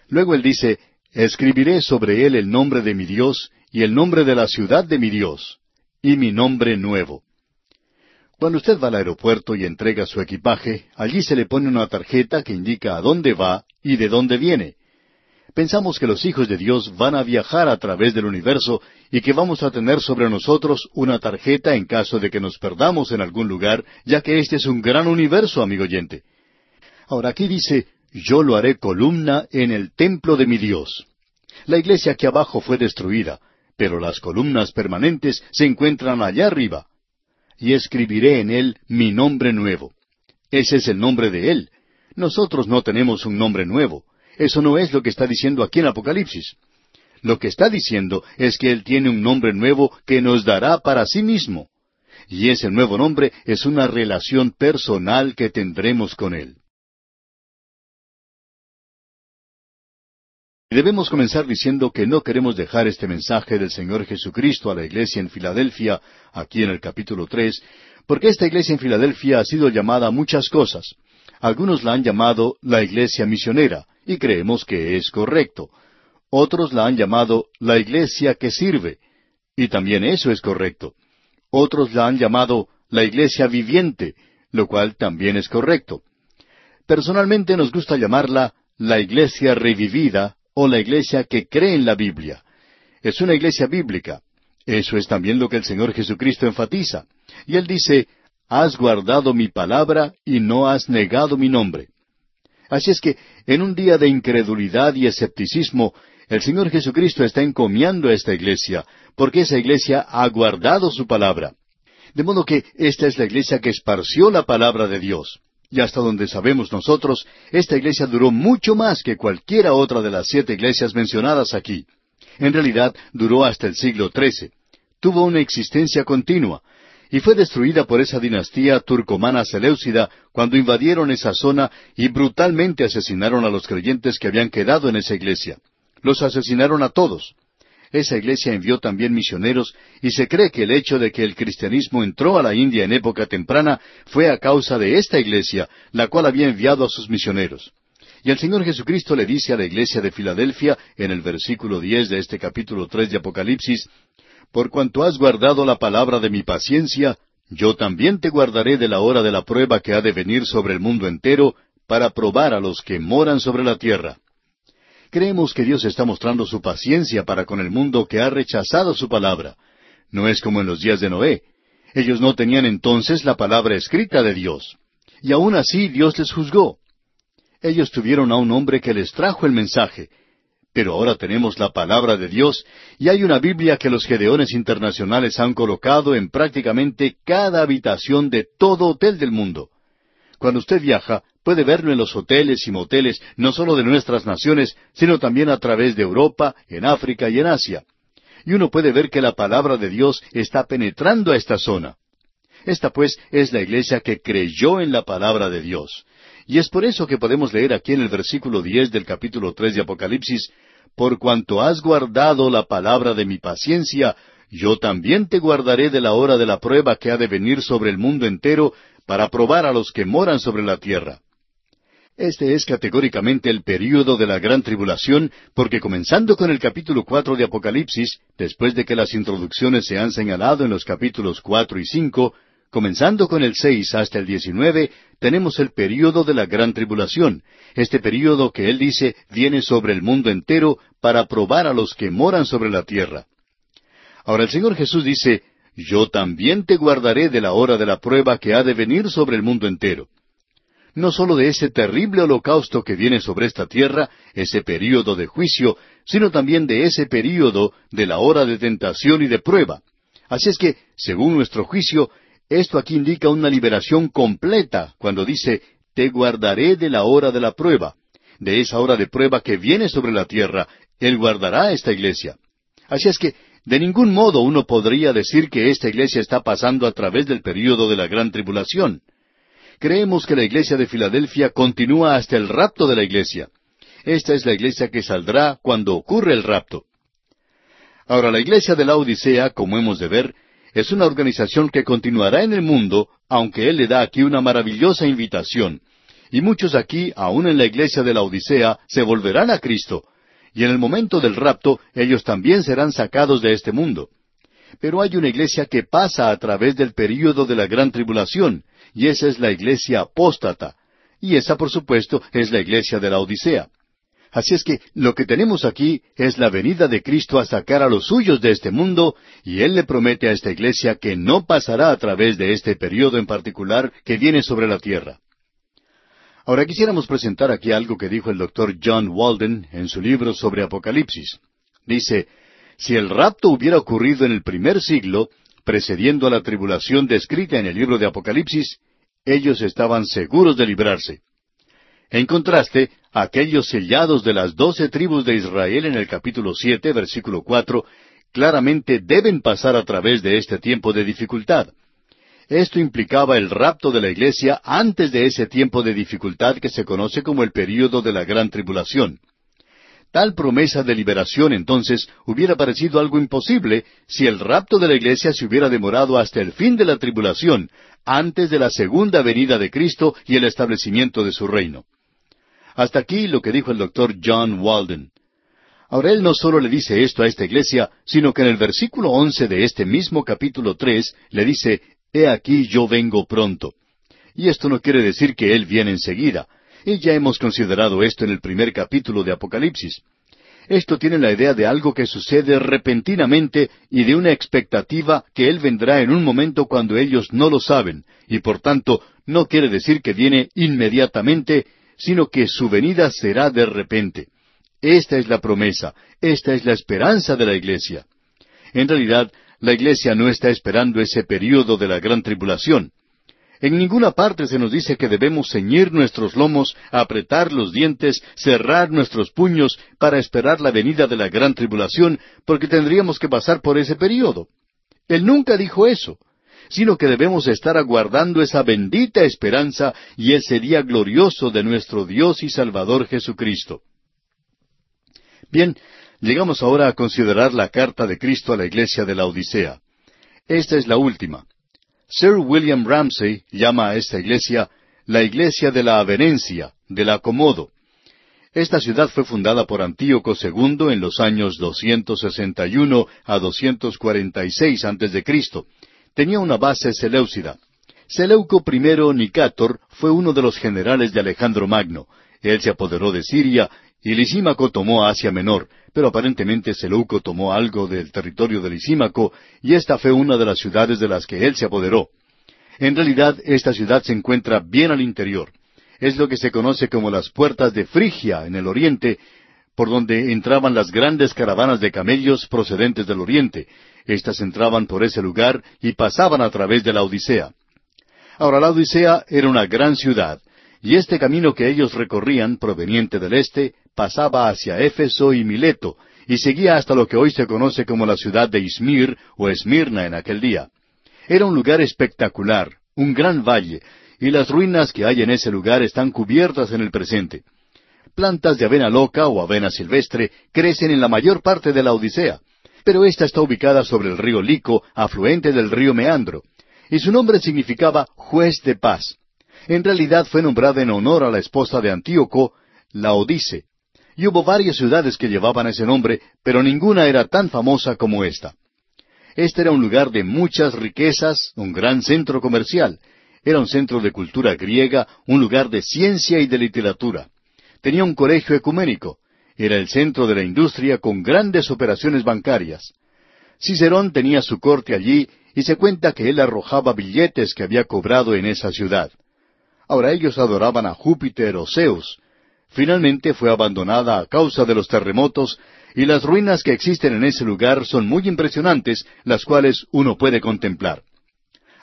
Luego él dice, Escribiré sobre él el nombre de mi Dios y el nombre de la ciudad de mi Dios, y mi nombre nuevo. Cuando usted va al aeropuerto y entrega su equipaje, allí se le pone una tarjeta que indica a dónde va y de dónde viene. Pensamos que los hijos de Dios van a viajar a través del universo y que vamos a tener sobre nosotros una tarjeta en caso de que nos perdamos en algún lugar, ya que este es un gran universo, amigo oyente. Ahora aquí dice, yo lo haré columna en el templo de mi Dios. La iglesia aquí abajo fue destruida, pero las columnas permanentes se encuentran allá arriba. Y escribiré en él mi nombre nuevo. Ese es el nombre de él. Nosotros no tenemos un nombre nuevo. Eso no es lo que está diciendo aquí en Apocalipsis. Lo que está diciendo es que Él tiene un nombre nuevo que nos dará para sí mismo. Y ese nuevo nombre es una relación personal que tendremos con Él. Debemos comenzar diciendo que no queremos dejar este mensaje del Señor Jesucristo a la iglesia en Filadelfia, aquí en el capítulo tres, porque esta iglesia en Filadelfia ha sido llamada muchas cosas. Algunos la han llamado la iglesia misionera, y creemos que es correcto. Otros la han llamado la iglesia que sirve, y también eso es correcto. Otros la han llamado la iglesia viviente, lo cual también es correcto. Personalmente nos gusta llamarla la iglesia revivida o la iglesia que cree en la Biblia. Es una iglesia bíblica. Eso es también lo que el Señor Jesucristo enfatiza. Y Él dice, Has guardado mi palabra y no has negado mi nombre. Así es que, en un día de incredulidad y escepticismo, el Señor Jesucristo está encomiando a esta iglesia, porque esa iglesia ha guardado su palabra. De modo que esta es la iglesia que esparció la palabra de Dios. Y hasta donde sabemos nosotros, esta iglesia duró mucho más que cualquiera otra de las siete iglesias mencionadas aquí. En realidad, duró hasta el siglo XIII. Tuvo una existencia continua, y fue destruida por esa dinastía turcomana seleucida cuando invadieron esa zona y brutalmente asesinaron a los creyentes que habían quedado en esa iglesia. Los asesinaron a todos. Esa iglesia envió también misioneros y se cree que el hecho de que el cristianismo entró a la India en época temprana fue a causa de esta iglesia, la cual había enviado a sus misioneros. Y el Señor Jesucristo le dice a la iglesia de Filadelfia, en el versículo diez de este capítulo tres de Apocalipsis, por cuanto has guardado la palabra de mi paciencia, yo también te guardaré de la hora de la prueba que ha de venir sobre el mundo entero, para probar a los que moran sobre la tierra. Creemos que Dios está mostrando su paciencia para con el mundo que ha rechazado su palabra. No es como en los días de Noé. Ellos no tenían entonces la palabra escrita de Dios. Y aún así Dios les juzgó. Ellos tuvieron a un hombre que les trajo el mensaje, pero ahora tenemos la palabra de Dios y hay una Biblia que los Gedeones internacionales han colocado en prácticamente cada habitación de todo hotel del mundo. Cuando usted viaja, puede verlo en los hoteles y moteles, no solo de nuestras naciones, sino también a través de Europa, en África y en Asia. Y uno puede ver que la palabra de Dios está penetrando a esta zona. Esta pues es la iglesia que creyó en la palabra de Dios. Y es por eso que podemos leer aquí en el versículo diez del capítulo tres de Apocalipsis, Por cuanto has guardado la palabra de mi paciencia, yo también te guardaré de la hora de la prueba que ha de venir sobre el mundo entero para probar a los que moran sobre la tierra. Este es categóricamente el período de la gran tribulación, porque comenzando con el capítulo cuatro de Apocalipsis, después de que las introducciones se han señalado en los capítulos cuatro y cinco, comenzando con el seis hasta el diecinueve, tenemos el período de la gran tribulación, este período que él dice viene sobre el mundo entero para probar a los que moran sobre la tierra. Ahora el Señor Jesús dice, Yo también te guardaré de la hora de la prueba que ha de venir sobre el mundo entero. No sólo de ese terrible holocausto que viene sobre esta tierra, ese período de juicio, sino también de ese período de la hora de tentación y de prueba. Así es que, según nuestro juicio, esto aquí indica una liberación completa cuando dice, te guardaré de la hora de la prueba. De esa hora de prueba que viene sobre la tierra, Él guardará esta iglesia. Así es que de ningún modo uno podría decir que esta iglesia está pasando a través del período de la gran tribulación. Creemos que la iglesia de Filadelfia continúa hasta el rapto de la iglesia. Esta es la iglesia que saldrá cuando ocurre el rapto. Ahora, la iglesia de la Odisea, como hemos de ver, es una organización que continuará en el mundo, aunque Él le da aquí una maravillosa invitación. Y muchos aquí, aun en la iglesia de la Odisea, se volverán a Cristo, y en el momento del rapto ellos también serán sacados de este mundo. Pero hay una iglesia que pasa a través del período de la gran tribulación, y esa es la iglesia apóstata. Y esa, por supuesto, es la iglesia de la Odisea. Así es que lo que tenemos aquí es la venida de Cristo a sacar a los suyos de este mundo, y Él le promete a esta iglesia que no pasará a través de este período en particular que viene sobre la tierra. Ahora quisiéramos presentar aquí algo que dijo el doctor John Walden en su libro sobre Apocalipsis. Dice, si el rapto hubiera ocurrido en el primer siglo, precediendo a la tribulación descrita en el libro de Apocalipsis, ellos estaban seguros de librarse. En contraste, aquellos sellados de las doce tribus de Israel en el capítulo siete, versículo cuatro, claramente deben pasar a través de este tiempo de dificultad. Esto implicaba el rapto de la iglesia antes de ese tiempo de dificultad que se conoce como el período de la gran tribulación. Tal promesa de liberación entonces hubiera parecido algo imposible si el rapto de la iglesia se hubiera demorado hasta el fin de la tribulación, antes de la segunda venida de Cristo y el establecimiento de su reino. Hasta aquí lo que dijo el doctor John Walden. Ahora él no solo le dice esto a esta iglesia, sino que en el versículo once de este mismo capítulo tres le dice He aquí yo vengo pronto. Y esto no quiere decir que Él viene enseguida. Y ya hemos considerado esto en el primer capítulo de Apocalipsis. Esto tiene la idea de algo que sucede repentinamente y de una expectativa que Él vendrá en un momento cuando ellos no lo saben, y por tanto no quiere decir que viene inmediatamente, sino que su venida será de repente. Esta es la promesa, esta es la esperanza de la iglesia. En realidad, la iglesia no está esperando ese período de la gran tribulación. En ninguna parte se nos dice que debemos ceñir nuestros lomos, apretar los dientes, cerrar nuestros puños para esperar la venida de la gran tribulación, porque tendríamos que pasar por ese período. Él nunca dijo eso, sino que debemos estar aguardando esa bendita esperanza y ese día glorioso de nuestro Dios y Salvador Jesucristo. Bien, Llegamos ahora a considerar la carta de Cristo a la iglesia de la Odisea. Esta es la última. Sir William Ramsay llama a esta iglesia la iglesia de la avenencia, del acomodo. Esta ciudad fue fundada por Antíoco II en los años 261 a 246 a.C. Tenía una base seleucida. Seleuco I Nicátor fue uno de los generales de Alejandro Magno. Él se apoderó de Siria y Lisímaco tomó Asia Menor, pero aparentemente Seleuco tomó algo del territorio de Lisímaco, y esta fue una de las ciudades de las que él se apoderó. En realidad, esta ciudad se encuentra bien al interior. Es lo que se conoce como las puertas de Frigia en el oriente, por donde entraban las grandes caravanas de camellos procedentes del oriente. Estas entraban por ese lugar y pasaban a través de la Odisea. Ahora la Odisea era una gran ciudad, y este camino que ellos recorrían, proveniente del este, pasaba hacia Éfeso y Mileto, y seguía hasta lo que hoy se conoce como la ciudad de Izmir o Esmirna en aquel día. Era un lugar espectacular, un gran valle, y las ruinas que hay en ese lugar están cubiertas en el presente. Plantas de avena loca o avena silvestre crecen en la mayor parte de la Odisea, pero ésta está ubicada sobre el río Lico, afluente del río Meandro, y su nombre significaba juez de paz. En realidad fue nombrada en honor a la esposa de Antíoco, la Odice, y hubo varias ciudades que llevaban ese nombre, pero ninguna era tan famosa como esta. Este era un lugar de muchas riquezas, un gran centro comercial, era un centro de cultura griega, un lugar de ciencia y de literatura. Tenía un colegio ecuménico, era el centro de la industria con grandes operaciones bancarias. Cicerón tenía su corte allí y se cuenta que él arrojaba billetes que había cobrado en esa ciudad. Ahora ellos adoraban a Júpiter o Zeus. Finalmente fue abandonada a causa de los terremotos y las ruinas que existen en ese lugar son muy impresionantes, las cuales uno puede contemplar.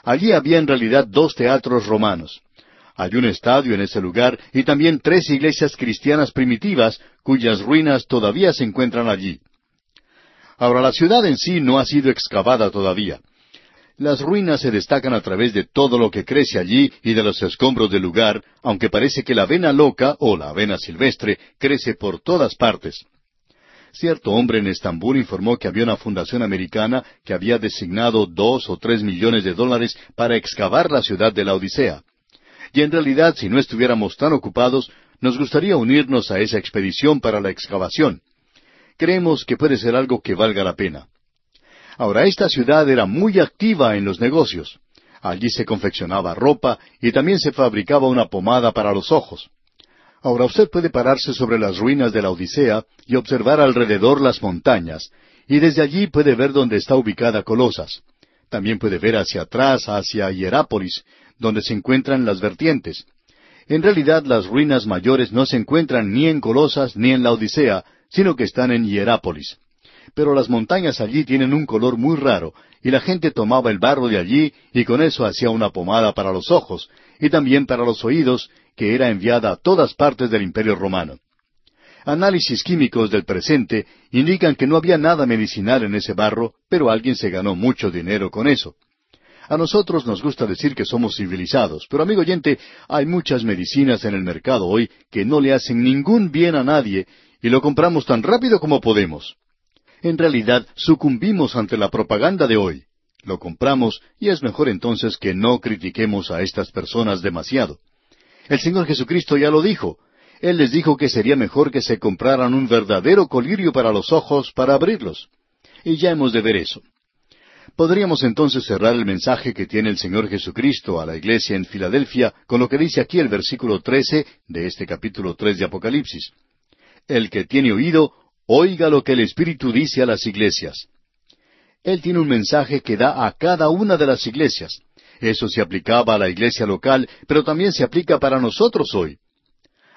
Allí había en realidad dos teatros romanos. Hay un estadio en ese lugar y también tres iglesias cristianas primitivas cuyas ruinas todavía se encuentran allí. Ahora la ciudad en sí no ha sido excavada todavía. Las ruinas se destacan a través de todo lo que crece allí y de los escombros del lugar, aunque parece que la avena loca o la avena silvestre crece por todas partes. Cierto hombre en Estambul informó que había una fundación americana que había designado dos o tres millones de dólares para excavar la ciudad de la Odisea. Y en realidad, si no estuviéramos tan ocupados, nos gustaría unirnos a esa expedición para la excavación. Creemos que puede ser algo que valga la pena. Ahora, esta ciudad era muy activa en los negocios. Allí se confeccionaba ropa y también se fabricaba una pomada para los ojos. Ahora usted puede pararse sobre las ruinas de la Odisea y observar alrededor las montañas, y desde allí puede ver dónde está ubicada Colosas. También puede ver hacia atrás, hacia Hierápolis, donde se encuentran las vertientes. En realidad las ruinas mayores no se encuentran ni en Colosas ni en la Odisea, sino que están en Hierápolis pero las montañas allí tienen un color muy raro, y la gente tomaba el barro de allí y con eso hacía una pomada para los ojos, y también para los oídos, que era enviada a todas partes del Imperio romano. Análisis químicos del presente indican que no había nada medicinal en ese barro, pero alguien se ganó mucho dinero con eso. A nosotros nos gusta decir que somos civilizados, pero amigo oyente, hay muchas medicinas en el mercado hoy que no le hacen ningún bien a nadie y lo compramos tan rápido como podemos en realidad sucumbimos ante la propaganda de hoy. Lo compramos y es mejor entonces que no critiquemos a estas personas demasiado. El Señor Jesucristo ya lo dijo. Él les dijo que sería mejor que se compraran un verdadero colirio para los ojos para abrirlos. Y ya hemos de ver eso. Podríamos entonces cerrar el mensaje que tiene el Señor Jesucristo a la iglesia en Filadelfia con lo que dice aquí el versículo trece de este capítulo tres de Apocalipsis. El que tiene oído, Oiga lo que el Espíritu dice a las iglesias. Él tiene un mensaje que da a cada una de las iglesias. Eso se aplicaba a la iglesia local, pero también se aplica para nosotros hoy.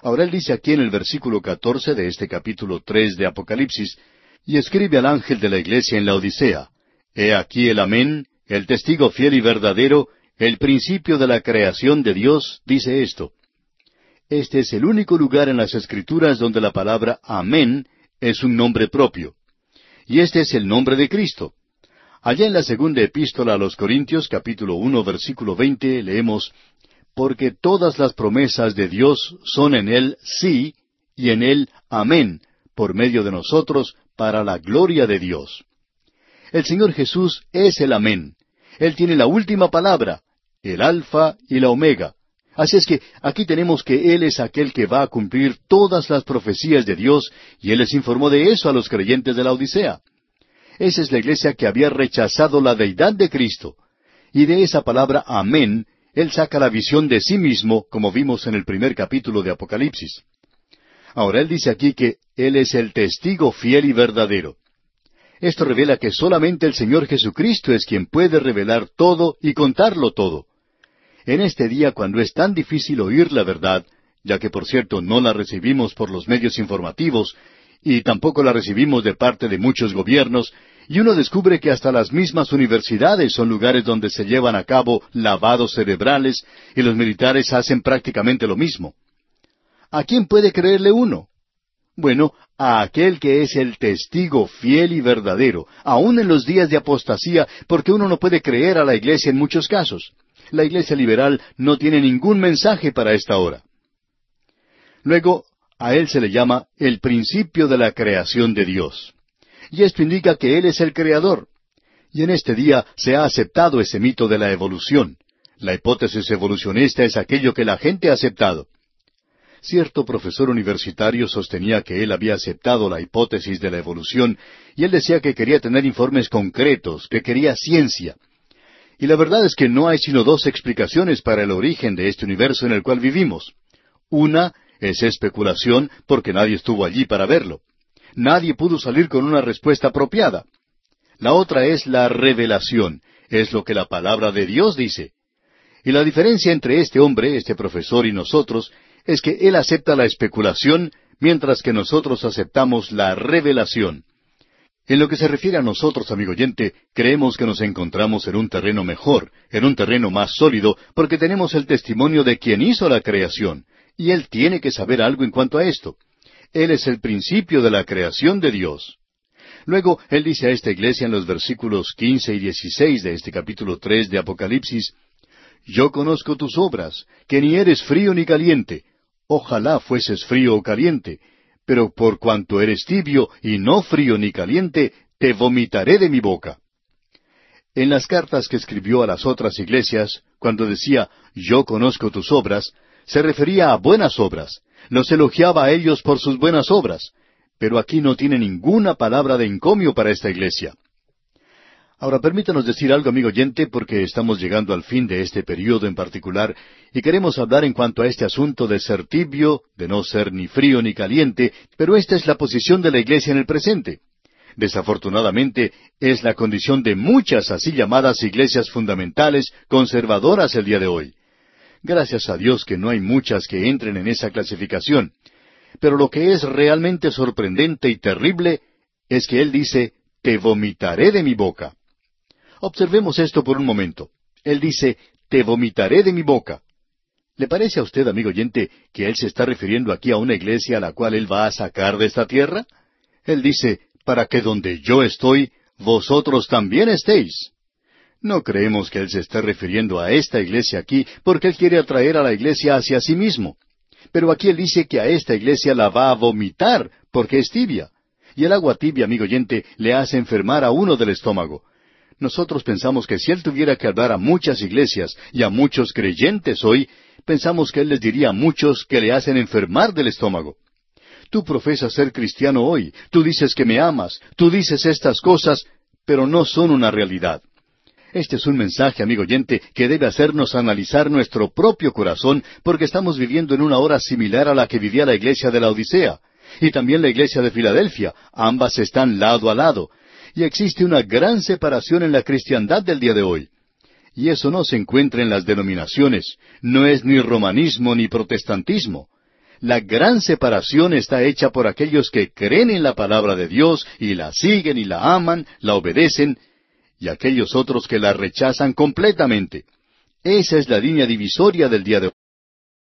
Ahora él dice aquí en el versículo catorce de este capítulo tres de Apocalipsis, y escribe al ángel de la iglesia en la Odisea, He aquí el amén, el testigo fiel y verdadero, el principio de la creación de Dios, dice esto. Este es el único lugar en las Escrituras donde la palabra amén es un nombre propio. Y este es el nombre de Cristo. Allá en la segunda epístola a los Corintios, capítulo uno, versículo veinte, leemos Porque todas las promesas de Dios son en Él sí, y en Él amén, por medio de nosotros, para la gloria de Dios. El Señor Jesús es el amén. Él tiene la última palabra, el alfa y la omega, Así es que aquí tenemos que Él es aquel que va a cumplir todas las profecías de Dios y Él les informó de eso a los creyentes de la Odisea. Esa es la iglesia que había rechazado la deidad de Cristo. Y de esa palabra amén, Él saca la visión de sí mismo, como vimos en el primer capítulo de Apocalipsis. Ahora Él dice aquí que Él es el testigo fiel y verdadero. Esto revela que solamente el Señor Jesucristo es quien puede revelar todo y contarlo todo. En este día cuando es tan difícil oír la verdad, ya que por cierto no la recibimos por los medios informativos, y tampoco la recibimos de parte de muchos gobiernos, y uno descubre que hasta las mismas universidades son lugares donde se llevan a cabo lavados cerebrales y los militares hacen prácticamente lo mismo. ¿A quién puede creerle uno? Bueno, a aquel que es el testigo fiel y verdadero, aun en los días de apostasía, porque uno no puede creer a la Iglesia en muchos casos. La Iglesia liberal no tiene ningún mensaje para esta hora. Luego, a él se le llama el principio de la creación de Dios. Y esto indica que Él es el creador. Y en este día se ha aceptado ese mito de la evolución. La hipótesis evolucionista es aquello que la gente ha aceptado. Cierto profesor universitario sostenía que él había aceptado la hipótesis de la evolución y él decía que quería tener informes concretos, que quería ciencia. Y la verdad es que no hay sino dos explicaciones para el origen de este universo en el cual vivimos. Una es especulación porque nadie estuvo allí para verlo. Nadie pudo salir con una respuesta apropiada. La otra es la revelación, es lo que la palabra de Dios dice. Y la diferencia entre este hombre, este profesor y nosotros, es que él acepta la especulación, mientras que nosotros aceptamos la revelación. En lo que se refiere a nosotros, amigo oyente, creemos que nos encontramos en un terreno mejor, en un terreno más sólido, porque tenemos el testimonio de quien hizo la creación, y Él tiene que saber algo en cuanto a esto. Él es el principio de la creación de Dios. Luego, Él dice a esta iglesia en los versículos quince y dieciséis de este capítulo tres de Apocalipsis, Yo conozco tus obras, que ni eres frío ni caliente. Ojalá fueses frío o caliente, pero por cuanto eres tibio y no frío ni caliente, te vomitaré de mi boca. En las cartas que escribió a las otras iglesias, cuando decía, Yo conozco tus obras, se refería a buenas obras, los elogiaba a ellos por sus buenas obras, pero aquí no tiene ninguna palabra de encomio para esta iglesia. Ahora permítanos decir algo, amigo oyente, porque estamos llegando al fin de este periodo en particular y queremos hablar en cuanto a este asunto de ser tibio, de no ser ni frío ni caliente, pero esta es la posición de la iglesia en el presente. Desafortunadamente, es la condición de muchas así llamadas iglesias fundamentales conservadoras el día de hoy. Gracias a Dios que no hay muchas que entren en esa clasificación. Pero lo que es realmente sorprendente y terrible es que Él dice, te vomitaré de mi boca. Observemos esto por un momento. Él dice, te vomitaré de mi boca. ¿Le parece a usted, amigo oyente, que Él se está refiriendo aquí a una iglesia a la cual Él va a sacar de esta tierra? Él dice, para que donde yo estoy, vosotros también estéis. No creemos que Él se esté refiriendo a esta iglesia aquí porque Él quiere atraer a la iglesia hacia sí mismo. Pero aquí Él dice que a esta iglesia la va a vomitar porque es tibia. Y el agua tibia, amigo oyente, le hace enfermar a uno del estómago. Nosotros pensamos que si Él tuviera que hablar a muchas iglesias y a muchos creyentes hoy, pensamos que Él les diría a muchos que le hacen enfermar del estómago. Tú profesas ser cristiano hoy, tú dices que me amas, tú dices estas cosas, pero no son una realidad. Este es un mensaje, amigo oyente, que debe hacernos analizar nuestro propio corazón, porque estamos viviendo en una hora similar a la que vivía la iglesia de la Odisea, y también la iglesia de Filadelfia. Ambas están lado a lado, y existe una gran separación en la cristiandad del día de hoy. Y eso no se encuentra en las denominaciones, no es ni romanismo ni protestantismo. La gran separación está hecha por aquellos que creen en la palabra de Dios y la siguen y la aman, la obedecen, y aquellos otros que la rechazan completamente. Esa es la línea divisoria del día de hoy.